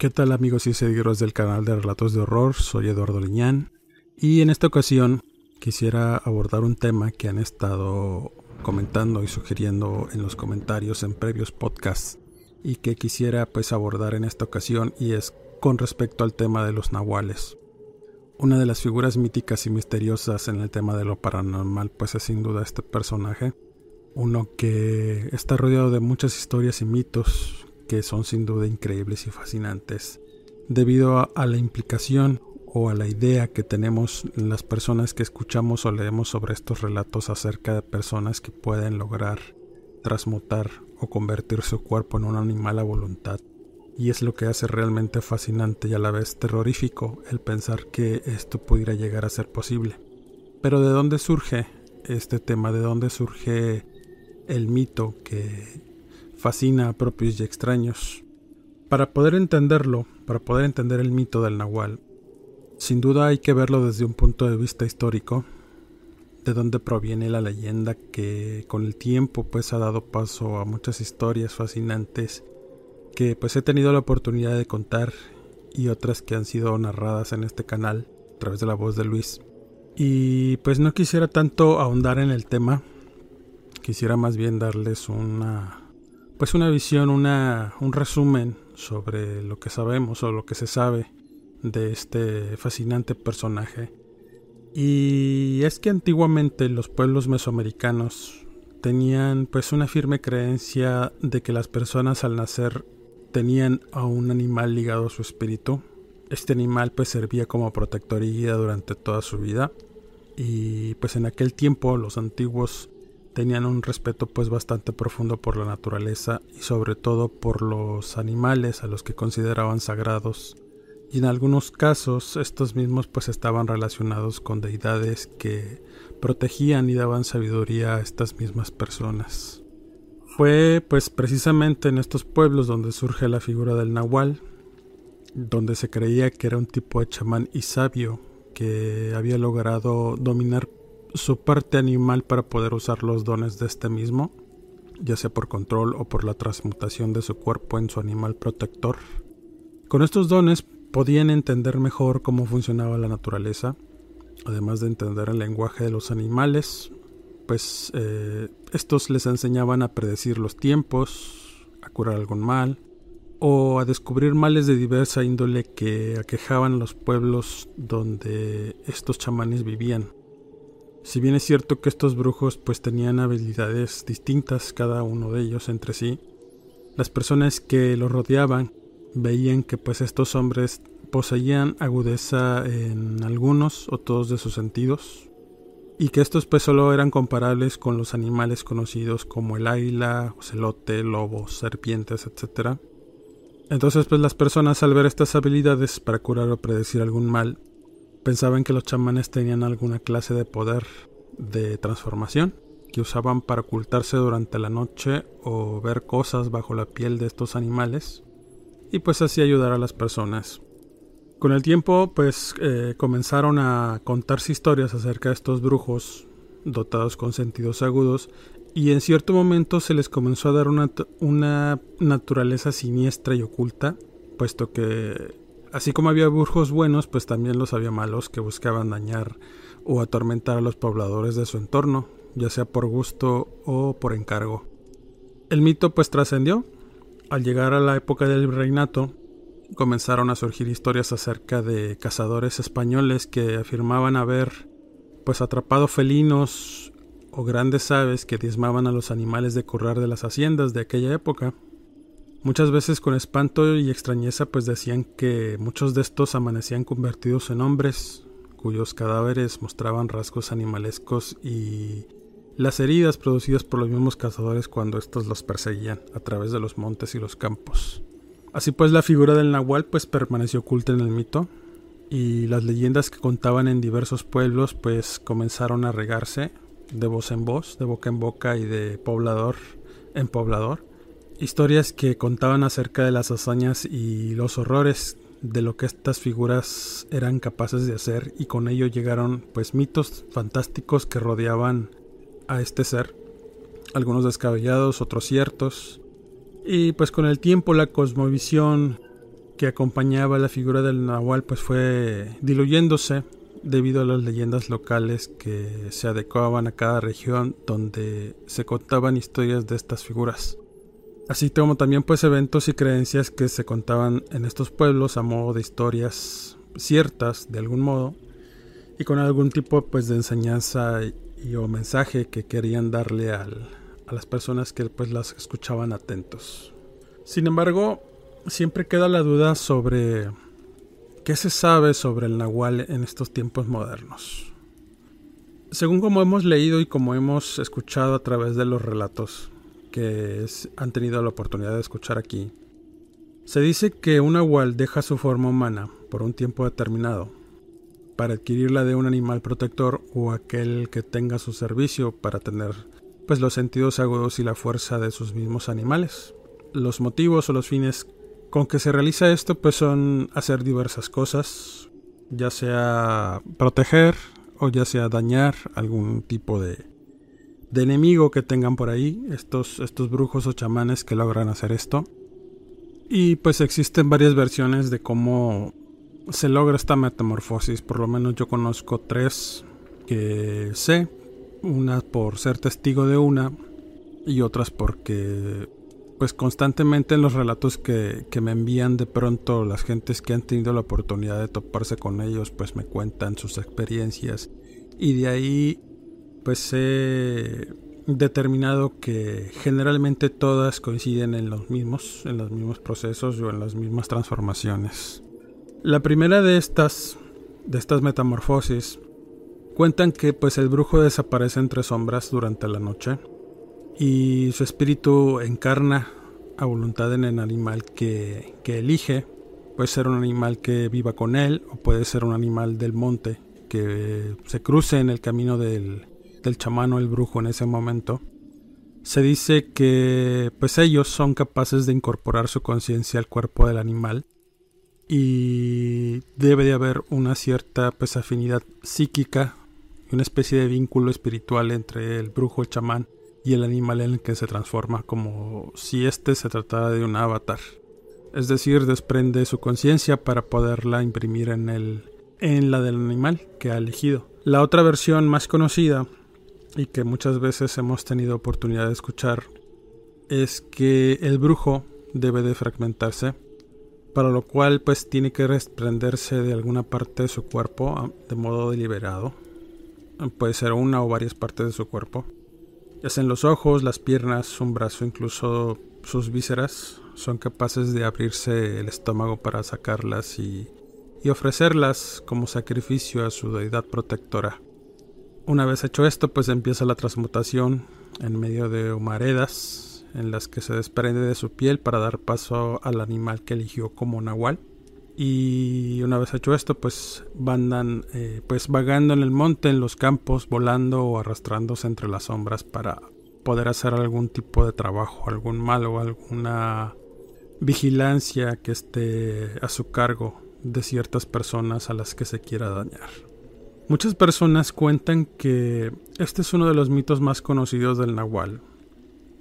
¿Qué tal amigos y seguidores del canal de Relatos de Horror? Soy Eduardo Liñán y en esta ocasión quisiera abordar un tema que han estado comentando y sugiriendo en los comentarios en previos podcasts y que quisiera pues abordar en esta ocasión y es con respecto al tema de los nahuales. Una de las figuras míticas y misteriosas en el tema de lo paranormal pues es sin duda este personaje, uno que está rodeado de muchas historias y mitos que son sin duda increíbles y fascinantes, debido a, la implicación o a la idea que tenemos las personas que escuchamos o leemos sobre estos relatos acerca de personas que pueden lograr transmutar o convertir su cuerpo en un animal a voluntad. Y es lo que hace realmente fascinante y a la vez terrorífico el pensar que esto pudiera llegar a ser posible. Pero ¿de dónde surge este tema? ¿De dónde surge el mito que fascina a propios y extraños. Para poder entenderlo, para poder entender el mito del nahual, sin duda hay que verlo desde un punto de vista histórico, de dónde proviene la leyenda que con el tiempo pues ha dado paso a muchas historias fascinantes que pues he tenido la oportunidad de contar y otras que han sido narradas en este canal a través de la voz de Luis. Y pues no quisiera tanto ahondar en el tema, quisiera más bien darles una pues una visión, una, un resumen sobre lo que sabemos o lo que se sabe de este fascinante personaje. Y es que antiguamente los pueblos mesoamericanos tenían pues una firme creencia de que las personas al nacer tenían a un animal ligado a su espíritu. Este animal pues servía como protector y guía durante toda su vida. Y pues en aquel tiempo los antiguos tenían un respeto pues bastante profundo por la naturaleza y sobre todo por los animales a los que consideraban sagrados y en algunos casos estos mismos pues estaban relacionados con deidades que protegían y daban sabiduría a estas mismas personas. Fue pues precisamente en estos pueblos donde surge la figura del nahual, donde se creía que era un tipo de chamán y sabio que había logrado dominar su parte animal para poder usar los dones de este mismo, ya sea por control o por la transmutación de su cuerpo en su animal protector. Con estos dones podían entender mejor cómo funcionaba la naturaleza, además de entender el lenguaje de los animales, pues eh, estos les enseñaban a predecir los tiempos, a curar algún mal, o a descubrir males de diversa índole que aquejaban los pueblos donde estos chamanes vivían. Si bien es cierto que estos brujos pues tenían habilidades distintas cada uno de ellos entre sí, las personas que los rodeaban veían que pues estos hombres poseían agudeza en algunos o todos de sus sentidos y que estos pues solo eran comparables con los animales conocidos como el águila, ocelote, lobos, serpientes, etc. Entonces pues las personas al ver estas habilidades para curar o predecir algún mal Pensaban que los chamanes tenían alguna clase de poder de transformación que usaban para ocultarse durante la noche o ver cosas bajo la piel de estos animales y pues así ayudar a las personas. Con el tiempo pues eh, comenzaron a contarse historias acerca de estos brujos dotados con sentidos agudos y en cierto momento se les comenzó a dar una, una naturaleza siniestra y oculta puesto que Así como había brujos buenos, pues también los había malos que buscaban dañar o atormentar a los pobladores de su entorno, ya sea por gusto o por encargo. El mito pues trascendió. Al llegar a la época del reinato, comenzaron a surgir historias acerca de cazadores españoles que afirmaban haber pues atrapado felinos o grandes aves que diezmaban a los animales de corral de las haciendas de aquella época. Muchas veces con espanto y extrañeza pues decían que muchos de estos amanecían convertidos en hombres, cuyos cadáveres mostraban rasgos animalescos y las heridas producidas por los mismos cazadores cuando estos los perseguían a través de los montes y los campos. Así pues la figura del nahual pues permaneció oculta en el mito y las leyendas que contaban en diversos pueblos pues comenzaron a regarse de voz en voz, de boca en boca y de poblador en poblador. Historias que contaban acerca de las hazañas y los horrores de lo que estas figuras eran capaces de hacer y con ello llegaron pues mitos fantásticos que rodeaban a este ser, algunos descabellados, otros ciertos, y pues con el tiempo la cosmovisión que acompañaba la figura del nahual pues fue diluyéndose debido a las leyendas locales que se adecuaban a cada región donde se contaban historias de estas figuras. Así como también pues eventos y creencias que se contaban en estos pueblos a modo de historias ciertas de algún modo y con algún tipo pues de enseñanza y, o mensaje que querían darle a las personas que pues las escuchaban atentos. Sin embargo, siempre queda la duda sobre qué se sabe sobre el nahual en estos tiempos modernos. Según como hemos leído y como hemos escuchado a través de los relatos que han tenido la oportunidad de escuchar aquí, se dice que un nahual deja su forma humana por un tiempo determinado para adquirirla de un animal protector o aquel que tenga su servicio para tener pues los sentidos agudos y la fuerza de sus mismos animales. Los motivos o los fines con que se realiza esto pues son hacer diversas cosas, ya sea proteger o ya sea dañar algún tipo de, de enemigo que tengan por ahí, estos, estos brujos o chamanes que logran hacer esto. Y pues existen varias versiones de cómo se logra esta metamorfosis, por lo menos yo conozco tres que sé, una por ser testigo de una y otras porque pues constantemente en los relatos que, me envían de pronto las gentes que han tenido la oportunidad de toparse con ellos, pues me cuentan sus experiencias y de ahí pues he determinado que generalmente todas coinciden en los mismos, en los mismos procesos o en las mismas transformaciones. La primera de estas, de estas metamorfosis, cuentan que pues el brujo desaparece entre sombras durante la noche y su espíritu encarna a voluntad en el animal que, elige. Puede ser un animal que viva con él o puede ser un animal del monte que se cruce en el camino del, del chamán o el brujo en ese momento. Se dice que pues ellos son capaces de incorporar su conciencia al cuerpo del animal y debe de haber una cierta pues afinidad psíquica, una especie de vínculo espiritual entre el brujo, el chamán y el animal en el que se transforma como si éste se tratara de un avatar. Es decir, desprende su conciencia para poderla imprimir en, el, en la del animal que ha elegido. La otra versión más conocida y que muchas veces hemos tenido oportunidad de escuchar es que el brujo debe de fragmentarse, para lo cual pues tiene que desprenderse de alguna parte de su cuerpo ah, de modo deliberado. Puede ser una o varias partes de su cuerpo ya sean los ojos, las piernas, un brazo, incluso sus vísceras, son capaces de abrirse el estómago para sacarlas y, ofrecerlas como sacrificio a su deidad protectora. Una vez hecho esto, pues empieza la transmutación en medio de humaredas en las que se desprende de su piel para dar paso al animal que eligió como nahual. Y una vez hecho esto pues van eh, pues vagando en el monte en los campos volando o arrastrándose entre las sombras para poder hacer algún tipo de trabajo algún mal o alguna vigilancia que esté a su cargo de ciertas personas a las que se quiera dañar muchas personas cuentan que este es uno de los mitos más conocidos del nahual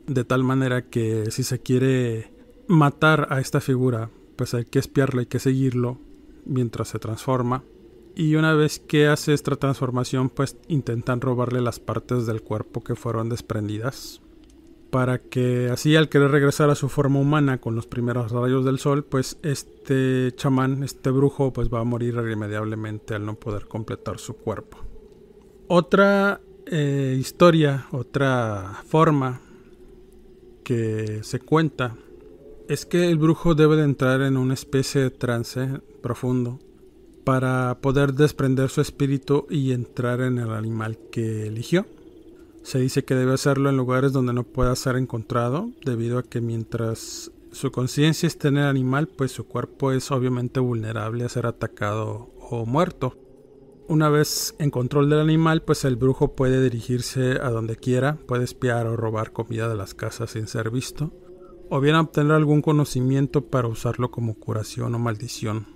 de tal manera que si se quiere matar a esta figura pues hay que espiarlo, hay que seguirlo mientras se transforma. Y una vez que hace esta transformación, pues intentan robarle las partes del cuerpo que fueron desprendidas. Para que así al querer regresar a su forma humana con los primeros rayos del sol, pues este chamán, este brujo, pues va a morir irremediablemente al no poder completar su cuerpo. Otra eh, historia, otra forma que se cuenta es que el brujo debe de entrar en una especie de trance profundo para poder desprender su espíritu y entrar en el animal que eligió. Se dice que debe hacerlo en lugares donde no pueda ser encontrado, debido a que mientras su conciencia esté en el animal, pues su cuerpo es obviamente vulnerable a ser atacado o muerto. Una vez en control del animal, pues el brujo puede dirigirse a donde quiera, puede espiar o robar comida de las casas sin ser visto, o bien obtener algún conocimiento para usarlo como curación o maldición,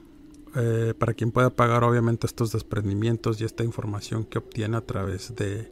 eh, para quien pueda pagar obviamente estos desprendimientos y esta información que obtiene a través de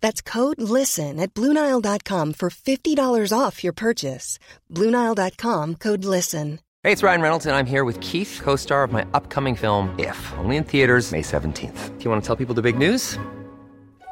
That's code LISTEN at Bluenile.com for $50 off your purchase. Bluenile.com code LISTEN. Hey, it's Ryan Reynolds, and I'm here with Keith, co star of my upcoming film, If, only in theaters, May 17th. Do you want to tell people the big news?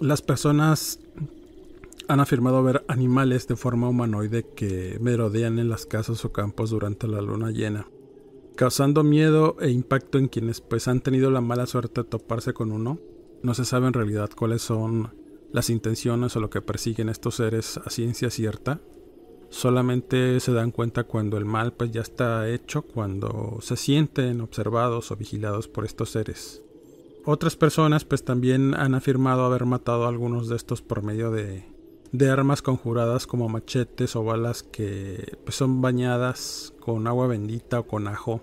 las personas han afirmado ver animales de forma humanoide que merodean en las casas o campos durante la luna llena, causando miedo e impacto en quienes pues han tenido la mala suerte de toparse con uno. No se sabe en realidad cuáles son las intenciones o lo que persiguen estos seres a ciencia cierta. Solamente se dan cuenta cuando el mal pues ya está hecho, cuando se sienten observados o vigilados por estos seres. Otras personas pues también han afirmado haber matado a algunos de estos por medio de, de armas conjuradas como machetes o balas que pues, son bañadas con agua bendita o con ajo.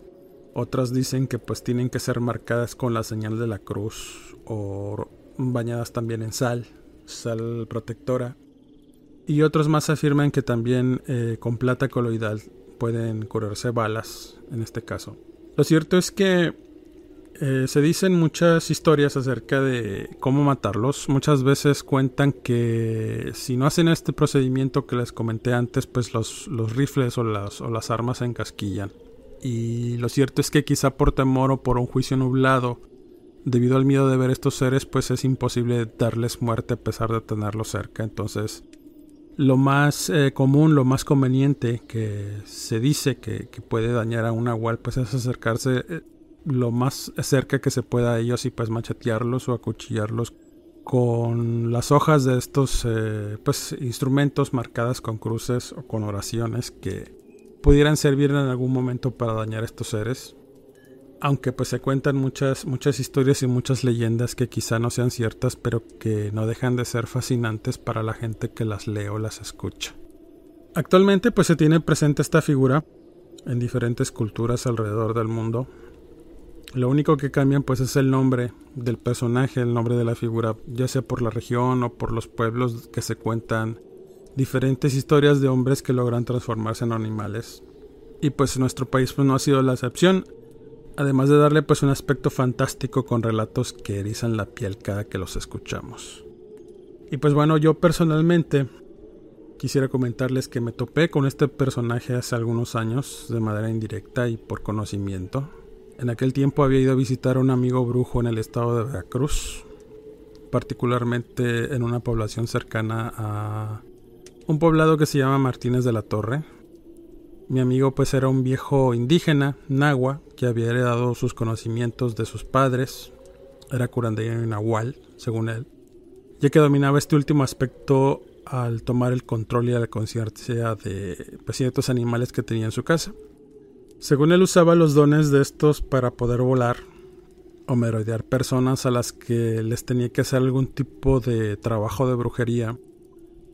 Otras dicen que pues tienen que ser marcadas con la señal de la cruz o bañadas también en sal, sal protectora. Y otros más afirman que también eh, con plata coloidal pueden curarse balas en este caso. Lo cierto es que eh, se dicen muchas historias acerca de cómo matarlos. Muchas veces cuentan que si no hacen este procedimiento que les comenté antes, pues los, rifles o las, armas se encasquillan. Y lo cierto es que quizá por temor o por un juicio nublado, debido al miedo de ver estos seres, pues es imposible darles muerte a pesar de tenerlos cerca. Entonces, lo más eh, común, lo más conveniente que se dice que, que puede dañar a un nahual, pues es acercarse eh, lo más cerca que se pueda a ellos y pues machetearlos o acuchillarlos con las hojas de estos eh, pues instrumentos marcadas con cruces o con oraciones que pudieran servir en algún momento para dañar a estos seres. Aunque pues se cuentan muchas muchas historias y muchas leyendas que quizá no sean ciertas pero que no dejan de ser fascinantes para la gente que las lee o las escucha. Actualmente pues se tiene presente esta figura en diferentes culturas alrededor del mundo lo único que cambian pues es el nombre del personaje, el nombre de la figura, ya sea por la región o por los pueblos que se cuentan diferentes historias de hombres que logran transformarse en animales. Y pues nuestro país pues no ha sido la excepción, además de darle pues un aspecto fantástico con relatos que erizan la piel cada que los escuchamos. Y pues bueno, yo personalmente quisiera comentarles que me topé con este personaje hace algunos años de manera indirecta y por conocimiento. En aquel tiempo había ido a visitar a un amigo brujo en el estado de Veracruz, particularmente en una población cercana a un poblado que se llama Martínez de la Torre. Mi amigo pues era un viejo indígena, nahua, que había heredado sus conocimientos de sus padres, era curandeiro y nahual, según él, ya que dominaba este último aspecto al tomar el control y la conciencia de pues, ciertos animales que tenía en su casa. Según él usaba los dones de estos para poder volar o merodear personas a las que les tenía que hacer algún tipo de trabajo de brujería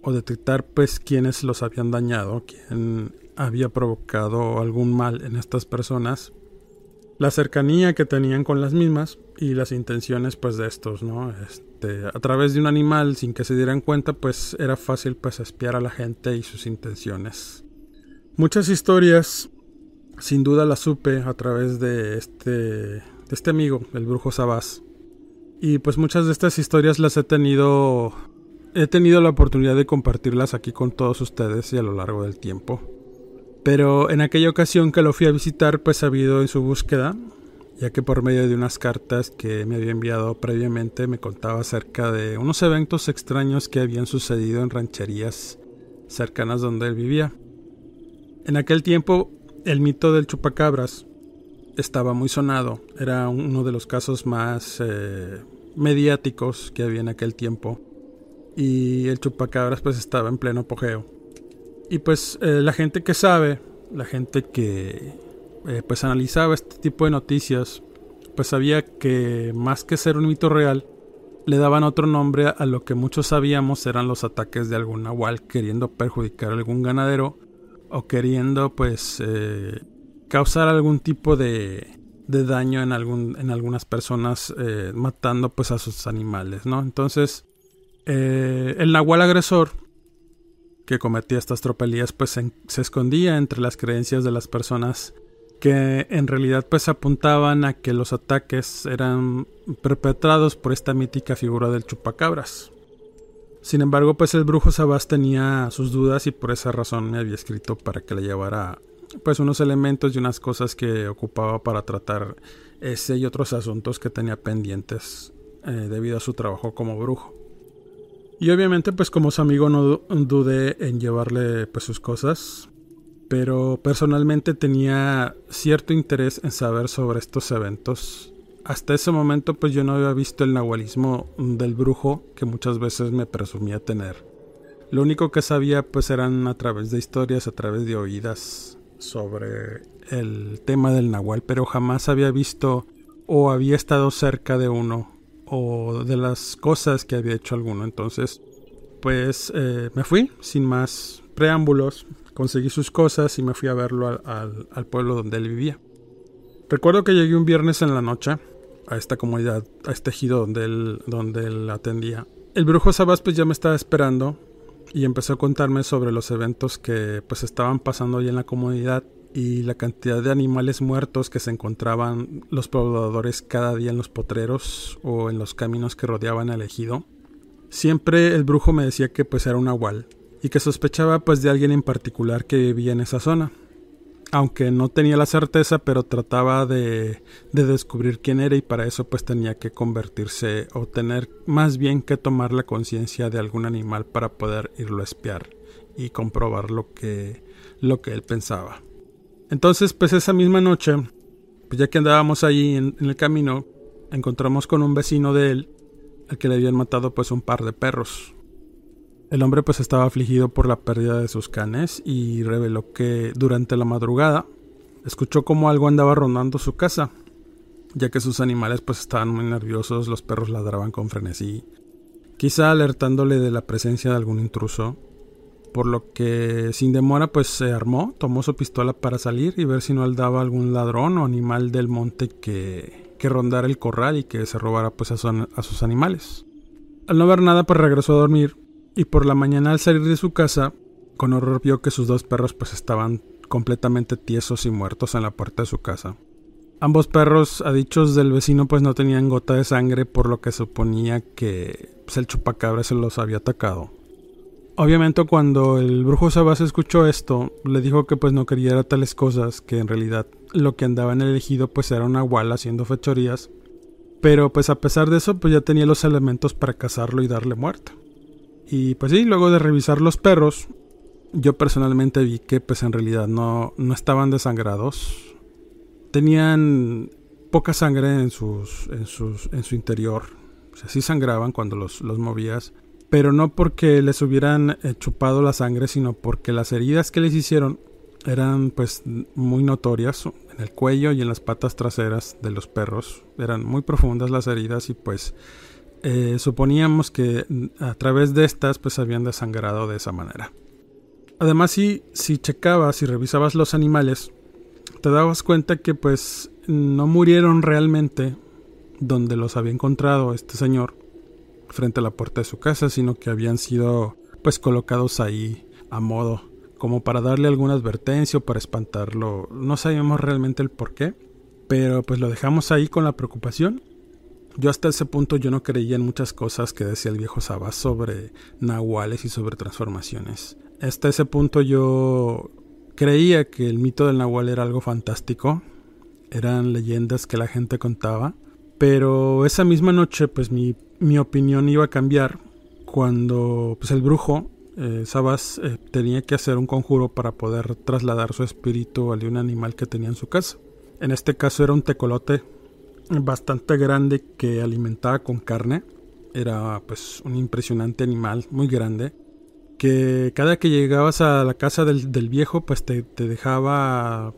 o detectar pues quienes los habían dañado, quién había provocado algún mal en estas personas, la cercanía que tenían con las mismas y las intenciones pues de estos, ¿no? Este, a través de un animal sin que se dieran cuenta pues era fácil pues espiar a la gente y sus intenciones. Muchas historias sin duda las supe a través de este, de este amigo, el brujo Sabás. Y pues muchas de estas historias las he tenido he tenido la oportunidad de compartirlas aquí con todos ustedes y a lo largo del tiempo. Pero en aquella ocasión que lo fui a visitar, pues ha habido en su búsqueda, ya que por medio de unas cartas que me había enviado previamente me contaba acerca de unos eventos extraños que habían sucedido en rancherías cercanas donde él vivía. En aquel tiempo, el mito del chupacabras estaba muy sonado, era uno de los casos más eh, mediáticos que había en aquel tiempo y el chupacabras pues estaba en pleno apogeo. Y pues eh, la gente que sabe, la gente que eh, pues analizaba este tipo de noticias, pues sabía que más que ser un mito real, le daban otro nombre a lo que muchos sabíamos eran los ataques de algún nahual queriendo perjudicar a algún ganadero o queriendo pues eh, causar algún tipo de, de daño en, algún, en algunas personas matando pues a sus animales, ¿no? Entonces eh, el nahual agresor que cometía estas tropelías pues se, escondía entre las creencias de las personas que en realidad pues apuntaban a que los ataques eran perpetrados por esta mítica figura del chupacabras. Sin embargo, pues el brujo Sabás tenía sus dudas y por esa razón me había escrito para que le llevara pues unos elementos y unas cosas que ocupaba para tratar ese y otros asuntos que tenía pendientes eh, debido a su trabajo como brujo. Y obviamente pues como su amigo no dudé en llevarle pues sus cosas, pero personalmente tenía cierto interés en saber sobre estos eventos. Hasta ese momento pues yo no había visto el nahualismo del brujo que muchas veces me presumía tener. Lo único que sabía pues eran a través de historias, a través de oídas sobre el tema del nahual, pero jamás había visto o había estado cerca de uno o de las cosas que había hecho alguno. Entonces, pues eh, me fui sin más preámbulos, conseguí sus cosas y me fui a verlo al, pueblo donde él vivía. Recuerdo que llegué un viernes en la noche a esta comunidad, a este ejido donde él, donde él atendía. El brujo Sabas pues ya me estaba esperando y empezó a contarme sobre los eventos que pues estaban pasando ahí en la comunidad y la cantidad de animales muertos que se encontraban los pobladores cada día en los potreros o en los caminos que rodeaban el ejido. Siempre el brujo me decía que pues era un nahual y que sospechaba pues de alguien en particular que vivía en esa zona. Aunque no tenía la certeza, pero trataba de, de descubrir quién era y para eso pues tenía que convertirse o tener más bien que tomar la conciencia de algún animal para poder irlo a espiar y comprobar lo que, lo que él pensaba. Entonces, pues esa misma noche, pues ya que andábamos ahí en, el camino, encontramos con un vecino de él, al que le habían matado pues un par de perros. El hombre pues estaba afligido por la pérdida de sus canes y reveló que durante la madrugada escuchó como algo andaba rondando su casa, ya que sus animales pues estaban muy nerviosos, los perros ladraban con frenesí, quizá alertándole de la presencia de algún intruso por lo que sin demora pues se armó, tomó su pistola para salir y ver si no daba algún ladrón o animal del monte que, que rondara el corral y que se robara pues a, sus animales. Al no ver nada pues regresó a dormir y por la mañana al salir de su casa con horror vio que sus dos perros pues estaban completamente tiesos y muertos en la puerta de su casa. Ambos perros, a dichos del vecino, pues no tenían gota de sangre, por lo que suponía que pues, el chupacabra se los había atacado. Obviamente cuando el brujo Sabas escuchó esto, le dijo que pues no quería tales cosas, que en realidad lo que andaba en el elegido pues era una guala haciendo fechorías, pero pues a pesar de eso pues ya tenía los elementos para cazarlo y darle muerte. Y pues sí, luego de revisar los perros, yo personalmente vi que pues en realidad no, no estaban desangrados, tenían poca sangre en, sus, en, sus, en su interior, o sí sangraban cuando los, los movías, pero no porque les hubieran eh, chupado la sangre, sino porque las heridas que les hicieron eran pues muy notorias en el cuello y en las patas traseras de los perros. Eran muy profundas las heridas y pues eh, suponíamos que a través de estas pues habían desangrado de esa manera. Además si, si checabas y revisabas los animales, te dabas cuenta que pues no murieron realmente donde los había encontrado este señor frente a la puerta de su casa, sino que habían sido pues colocados ahí a modo como para darle alguna advertencia o para espantarlo. No sabíamos realmente el por qué, pero pues lo dejamos ahí con la preocupación. Yo hasta ese punto yo no creía en muchas cosas que decía el viejo Sabás sobre nahuales y sobre transformaciones. Hasta ese punto yo creía que el mito del nahual era algo fantástico, eran leyendas que la gente contaba, pero esa misma noche pues mi, mi opinión iba a cambiar cuando pues el brujo eh, Sabas eh, tenía que hacer un conjuro para poder trasladar su espíritu al de un animal que tenía en su casa. En este caso era un tecolote bastante grande que alimentaba con carne. Era pues un impresionante animal, muy grande. Que cada que llegabas a la casa del, viejo pues te, te dejaba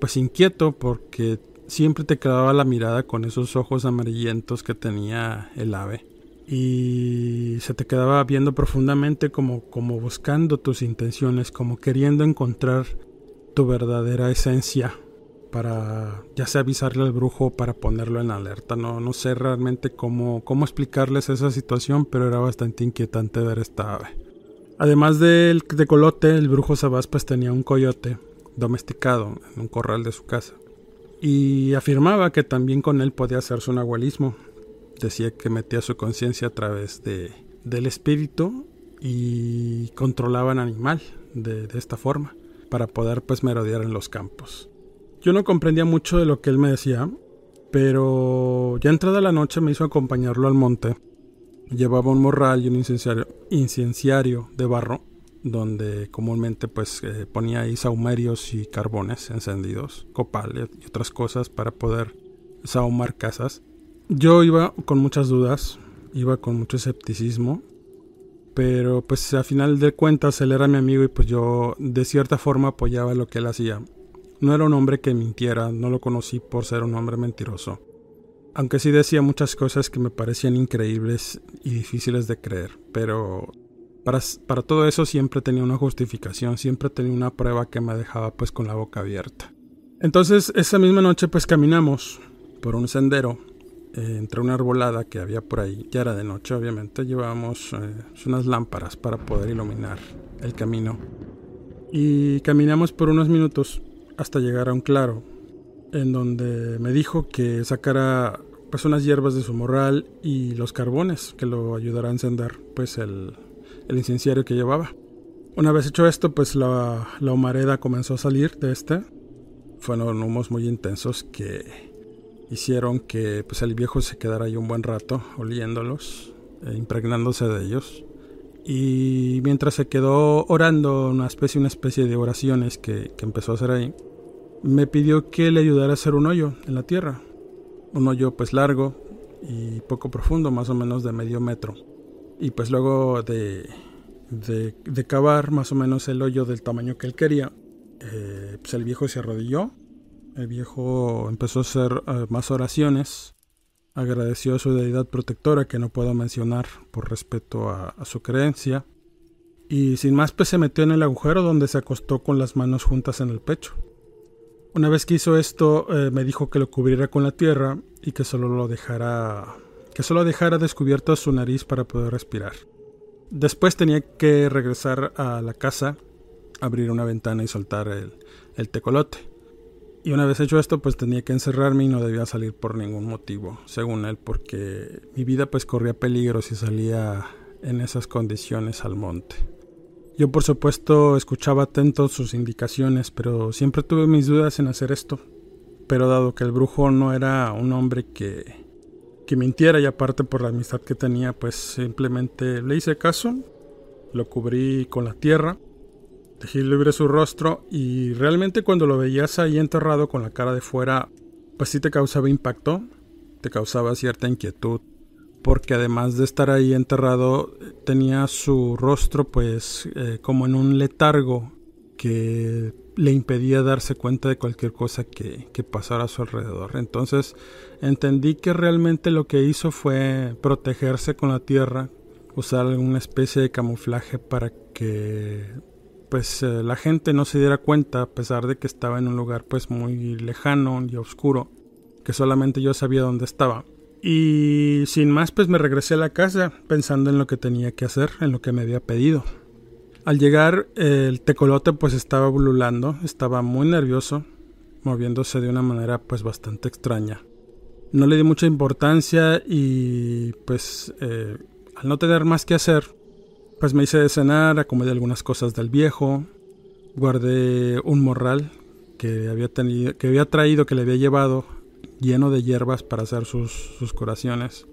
pues inquieto porque siempre te quedaba la mirada con esos ojos amarillentos que tenía el ave y se te quedaba viendo profundamente como, como buscando tus intenciones, como queriendo encontrar tu verdadera esencia para ya sea avisarle al brujo para ponerlo en alerta. No, no sé realmente cómo, cómo explicarles esa situación, pero era bastante inquietante ver esta ave. Además del de colote, el brujo Sabás pues tenía un coyote domesticado en un corral de su casa. Y afirmaba que también con él podía hacerse un abuelismo, decía que metía su conciencia a través de, del espíritu y controlaba al animal de, de, esta forma para poder pues merodear en los campos. Yo no comprendía mucho de lo que él me decía, pero ya entrada la noche me hizo acompañarlo al monte. Llevaba un morral y un incenciario, incenciario de barro, donde comúnmente pues eh, ponía ahí saumerios y carbones encendidos, copal y otras cosas para poder sahumar casas. Yo iba con muchas dudas, iba con mucho escepticismo, pero pues a final de cuentas él era mi amigo y pues yo de cierta forma apoyaba lo que él hacía. No era un hombre que mintiera, no lo conocí por ser un hombre mentiroso. Aunque sí decía muchas cosas que me parecían increíbles y difíciles de creer, pero para, para todo eso siempre tenía una justificación, siempre tenía una prueba que me dejaba pues con la boca abierta. Entonces esa misma noche pues caminamos por un sendero eh, entre una arbolada que había por ahí, ya era de noche obviamente, llevábamos eh, unas lámparas para poder iluminar el camino. Y caminamos por unos minutos hasta llegar a un claro, en donde me dijo que sacara pues unas hierbas de su morral y los carbones que lo ayudará a encender pues el, el incenciario que llevaba. Una vez hecho esto, pues la, la humareda comenzó a salir de este. Fueron humos muy intensos que hicieron que pues, el viejo se quedara ahí un buen rato oliéndolos, e impregnándose de ellos. Y mientras se quedó orando una especie, una especie de oraciones que, que empezó a hacer ahí, me pidió que le ayudara a hacer un hoyo en la tierra. Un hoyo pues largo y poco profundo, más o menos de medio metro. Y pues luego de, de, cavar más o menos el hoyo del tamaño que él quería, eh, pues el viejo se arrodilló el viejo empezó a hacer eh, más oraciones, agradeció a su deidad protectora que no puedo mencionar por respeto a, su creencia, y sin más pues se metió en el agujero donde se acostó con las manos juntas en el pecho. Una vez que hizo esto, eh, me dijo que lo cubriera con la tierra y que solo lo dejara que solo dejara descubierto su nariz para poder respirar. Después tenía que regresar a la casa, abrir una ventana y soltar el, el tecolote. Y una vez hecho esto, pues tenía que encerrarme y no debía salir por ningún motivo, según él, porque mi vida pues corría peligro si salía en esas condiciones al monte. Yo por supuesto escuchaba atento sus indicaciones, pero siempre tuve mis dudas en hacer esto. Pero dado que el brujo no era un hombre que, que mintiera y aparte por la amistad que tenía, pues simplemente le hice caso, lo cubrí con la tierra Dejé libre su rostro y realmente cuando lo veías ahí enterrado con la cara de fuera, pues sí te causaba impacto, te causaba cierta inquietud, porque además de estar ahí enterrado tenía su rostro pues eh, como en un letargo que le impedía darse cuenta de cualquier cosa que, que, pasara a su alrededor. Entonces entendí que realmente lo que hizo fue protegerse con la tierra, usar alguna especie de camuflaje para que pues eh, la gente no se diera cuenta a pesar de que estaba en un lugar pues muy lejano y oscuro, que solamente yo sabía dónde estaba. Y sin más pues me regresé a la casa pensando en lo que tenía que hacer, en lo que me había pedido. Al llegar el tecolote pues estaba bululando, estaba muy nervioso, moviéndose de una manera pues bastante extraña. No le di mucha importancia y pues eh, al no tener más que hacer, pues me hice de cenar, acomodé algunas cosas del viejo, guardé un morral que había, tenido, que había traído, que le había llevado, lleno de hierbas para hacer sus, sus curaciones.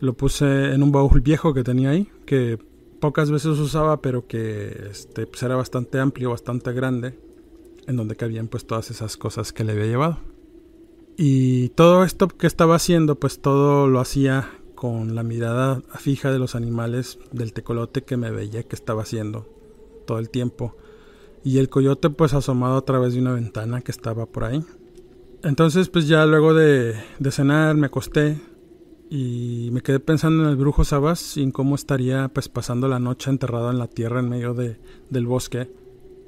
Lo puse en un baúl viejo que tenía ahí, que pocas veces usaba, pero que este, pues era bastante amplio, bastante grande, en donde cabían pues todas esas cosas que le había llevado. Y todo esto que estaba haciendo, pues todo lo hacía con la mirada fija de los animales del tecolote que me veía que estaba haciendo todo el tiempo. Y el coyote pues asomado a través de una ventana que estaba por ahí. Entonces pues ya luego de, cenar me acosté y me quedé pensando en el brujo Sabas y en cómo estaría pues pasando la noche enterrado en la tierra en medio de, del bosque.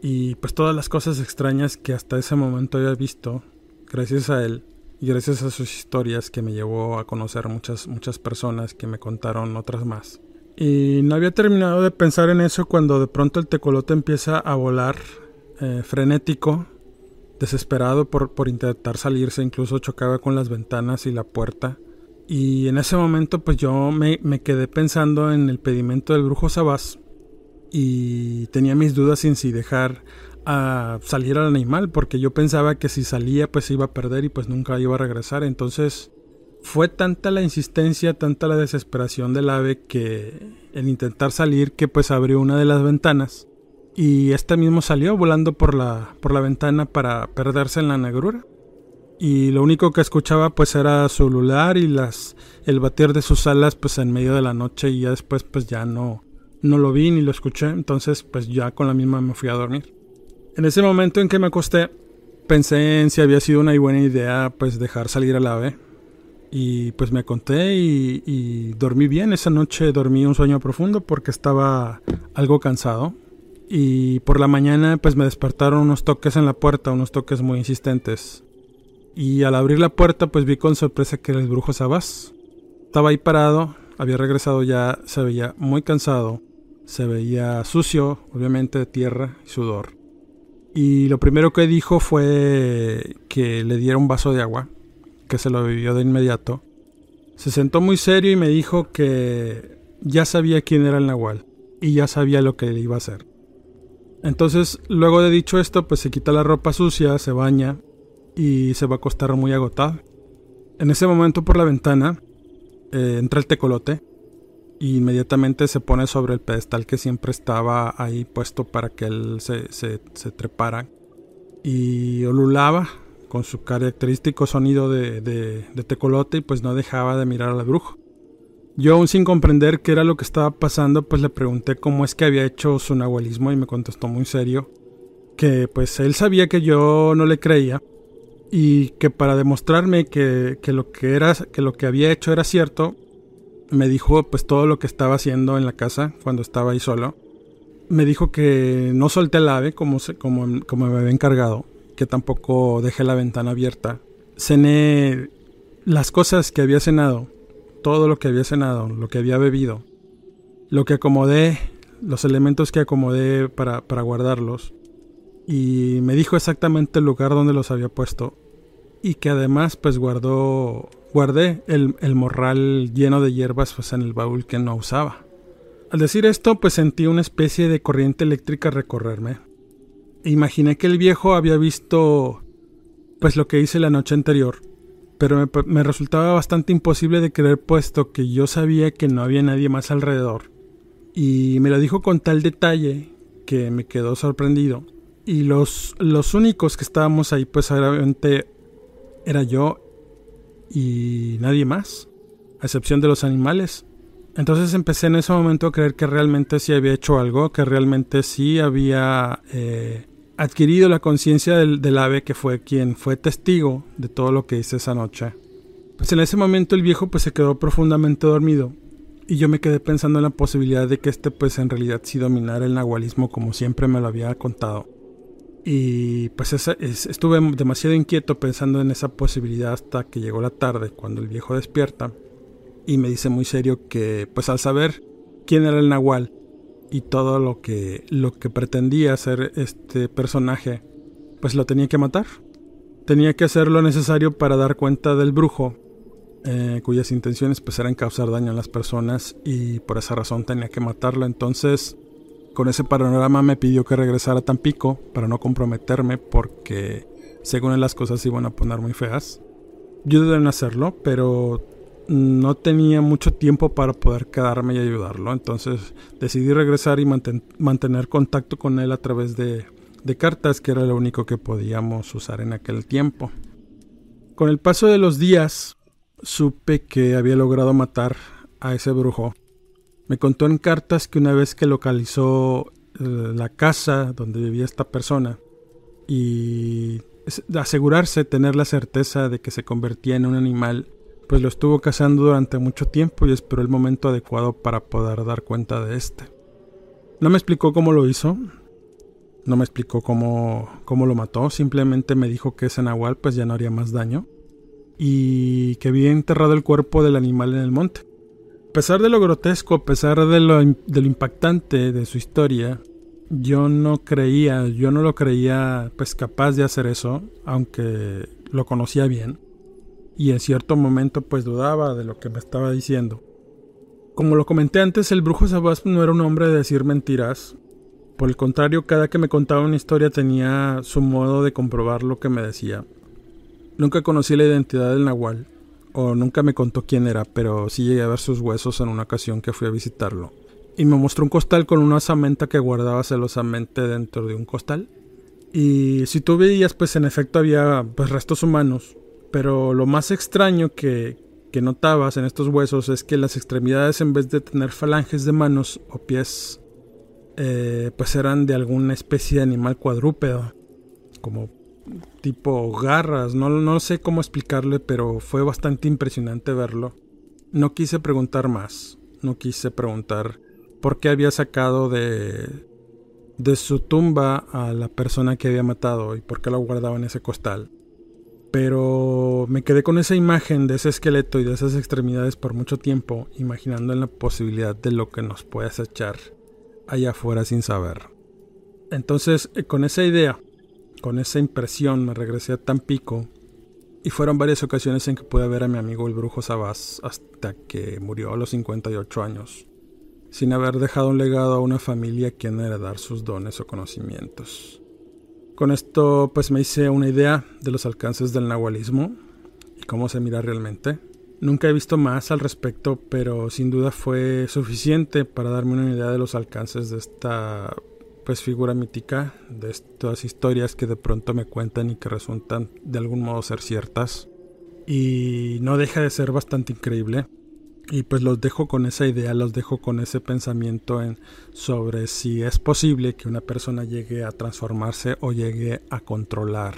Y pues todas las cosas extrañas que hasta ese momento había visto, gracias a él, y gracias a sus historias que me llevó a conocer muchas, muchas personas que me contaron otras más. Y no había terminado de pensar en eso cuando de pronto el tecolote empieza a volar eh, frenético, desesperado por, por intentar salirse, incluso chocaba con las ventanas y la puerta. Y en ese momento pues yo me, me quedé pensando en el pedimento del brujo Sabás y tenía mis dudas en si dejar a salir al animal porque yo pensaba que si salía pues iba a perder y pues nunca iba a regresar. Entonces fue tanta la insistencia, tanta la desesperación del ave que el intentar salir que pues abrió una de las ventanas y este mismo salió volando por la, por la ventana para perderse en la negrura. Y lo único que escuchaba pues era su lular y las el batir de sus alas pues en medio de la noche y ya después pues ya no no lo vi ni lo escuché, entonces pues ya con la misma me fui a dormir. En ese momento en que me acosté, pensé en si había sido una buena idea pues dejar salir al ave. Y pues me conté y, dormí bien. Esa noche dormí un sueño profundo porque estaba algo cansado. Y por la mañana pues me despertaron unos toques en la puerta, unos toques muy insistentes. Y al abrir la puerta pues vi con sorpresa que el brujo Sabás. Estaba ahí parado, había regresado ya, se veía muy cansado, se veía sucio, obviamente de tierra y sudor. Y lo primero que dijo fue que le diera un vaso de agua, que se lo bebió de inmediato. Se sentó muy serio y me dijo que ya sabía quién era el Nahual y ya sabía lo que le iba a hacer. Entonces, luego de dicho esto, pues se quita la ropa sucia, se baña y se va a acostar muy agotado. En ese momento por la ventana eh, entra el tecolote y inmediatamente se pone sobre el pedestal que siempre estaba ahí puesto para que él se, se, trepara y olulaba con su característico sonido de, de, tecolote y pues no dejaba de mirar al brujo. Yo aún sin comprender qué era lo que estaba pasando pues le pregunté cómo es que había hecho su nahualismo y me contestó muy serio que pues él sabía que yo no le creía y que para demostrarme que, que, lo que era que lo que había hecho era cierto me dijo pues todo lo que estaba haciendo en la casa cuando estaba ahí solo. Me dijo que no solté el ave como, como, como me había encargado, que tampoco dejé la ventana abierta. Cené las cosas que había cenado, todo lo que había cenado, lo que había bebido, lo que acomodé, los elementos que acomodé para, para guardarlos. Y me dijo exactamente el lugar donde los había puesto. Y que además pues guardó Guardé el, morral lleno de hierbas pues, en el baúl que no usaba. Al decir esto, pues sentí una especie de corriente eléctrica recorrerme. E imaginé que el viejo había visto pues lo que hice la noche anterior, pero me, resultaba bastante imposible de creer puesto que yo sabía que no había nadie más alrededor. Y me lo dijo con tal detalle que me quedó sorprendido. Y los, los únicos que estábamos ahí pues obviamente era yo y nadie más. a excepción de los animales. Entonces empecé en ese momento a creer que realmente sí había hecho algo, que realmente sí había eh, adquirido la conciencia del, ave que fue quien fue testigo de todo lo que hice esa noche. Pues en ese momento el viejo pues se quedó profundamente dormido y yo me quedé pensando en la posibilidad de que este pues en realidad sí dominara el nahualismo como siempre me lo había contado. Y pues estuve demasiado inquieto pensando en esa posibilidad hasta que llegó la tarde, cuando el viejo despierta y me dice muy serio que pues al saber quién era el nahual y todo lo que lo que pretendía ser este personaje, pues lo tenía que matar. Tenía que hacer lo necesario para dar cuenta del brujo, eh, cuyas intenciones pues eran causar daño a las personas y por esa razón tenía que matarlo. Entonces con ese panorama me pidió que regresara a Tampico para no comprometerme porque según él las cosas se iban a poner muy feas. Yo debía hacerlo, pero no tenía mucho tiempo para poder quedarme y ayudarlo. Entonces decidí regresar y mantener contacto con él a través de, cartas, que era lo único que podíamos usar en aquel tiempo. Con el paso de los días, supe que había logrado matar a ese brujo me contó en cartas que una vez que localizó eh, la casa donde vivía esta persona y asegurarse, tener la certeza de que se convertía en un animal, pues lo estuvo cazando durante mucho tiempo y esperó el momento adecuado para poder dar cuenta de este. No me explicó cómo lo hizo, no me explicó cómo, cómo lo mató, simplemente me dijo que ese nahual pues ya no haría más daño y que había enterrado el cuerpo del animal en el monte pesar de lo grotesco, a pesar de lo, impactante de su historia, yo no creía, yo no lo creía pues capaz de hacer eso, aunque lo conocía bien. Y en cierto momento pues dudaba de lo que me estaba diciendo. Como lo comenté antes, el brujo Sabas no era un hombre de decir mentiras. Por el contrario, cada que me contaba una historia tenía su modo de comprobar lo que me decía. Nunca conocí la identidad del Nahual, o nunca me contó quién era, pero sí llegué a ver sus huesos en una ocasión que fui a visitarlo. Y me mostró un costal con una osamenta que guardaba celosamente dentro de un costal. Y si tú veías, pues en efecto había pues restos humanos. Pero lo más extraño que, notabas en estos huesos es que las extremidades en vez de tener falanges de manos o pies, eh, pues eran de alguna especie de animal cuadrúpedo, como tipo garras, no, no sé cómo explicarle, pero fue bastante impresionante verlo. No quise preguntar más, no quise preguntar por qué había sacado de, de su tumba a la persona que había matado y por qué lo guardaba en ese costal. Pero me quedé con esa imagen de ese esqueleto y de esas extremidades por mucho tiempo, imaginando en la posibilidad de lo que nos puede acechar allá afuera sin saber. Entonces, eh, con esa idea, con esa impresión me regresé a Tampico y fueron varias ocasiones en que pude ver a mi amigo el brujo Sabás hasta que murió a los 58 años, sin haber dejado un legado a una familia a quien heredar sus dones o conocimientos. Con esto pues me hice una idea de los alcances del nahualismo y cómo se mira realmente. Nunca he visto más al respecto, pero sin duda fue suficiente para darme una idea de los alcances de esta pues figura mítica de estas historias que de pronto me cuentan y que resultan de algún modo ser ciertas. Y no deja de ser bastante increíble. Y pues los dejo con esa idea, los dejo con ese pensamiento en sobre si es posible que una persona llegue a transformarse o llegue a controlar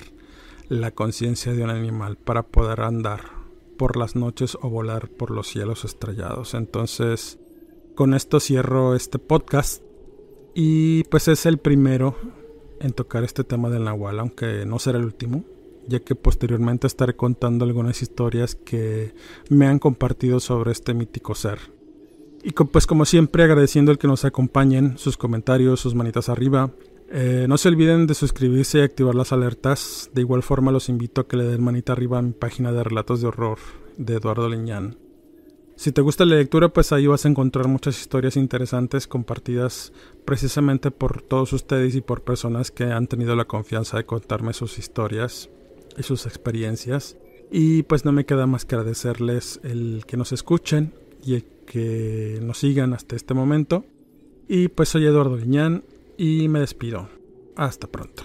la conciencia de un animal para poder andar por las noches o volar por los cielos estrellados. Entonces, con esto cierro este podcast y pues es el primero en tocar este tema del Nahual, aunque no será el último, ya que posteriormente estaré contando algunas historias que me han compartido sobre este mítico ser. Y pues como siempre agradeciendo el que nos acompañen, sus comentarios, sus manitas arriba. Eh, no se olviden de suscribirse y activar las alertas. De igual forma los invito a que le den manita arriba a mi página de relatos de horror de Eduardo Leñán. Si te gusta la lectura, pues ahí vas a encontrar muchas historias interesantes compartidas precisamente por todos ustedes y por personas que han tenido la confianza de contarme sus historias sus experiencias. Y pues no me queda más que agradecerles el que nos escuchen y el que nos sigan hasta este momento. Y pues soy Eduardo Guiñán y me despido. Hasta pronto.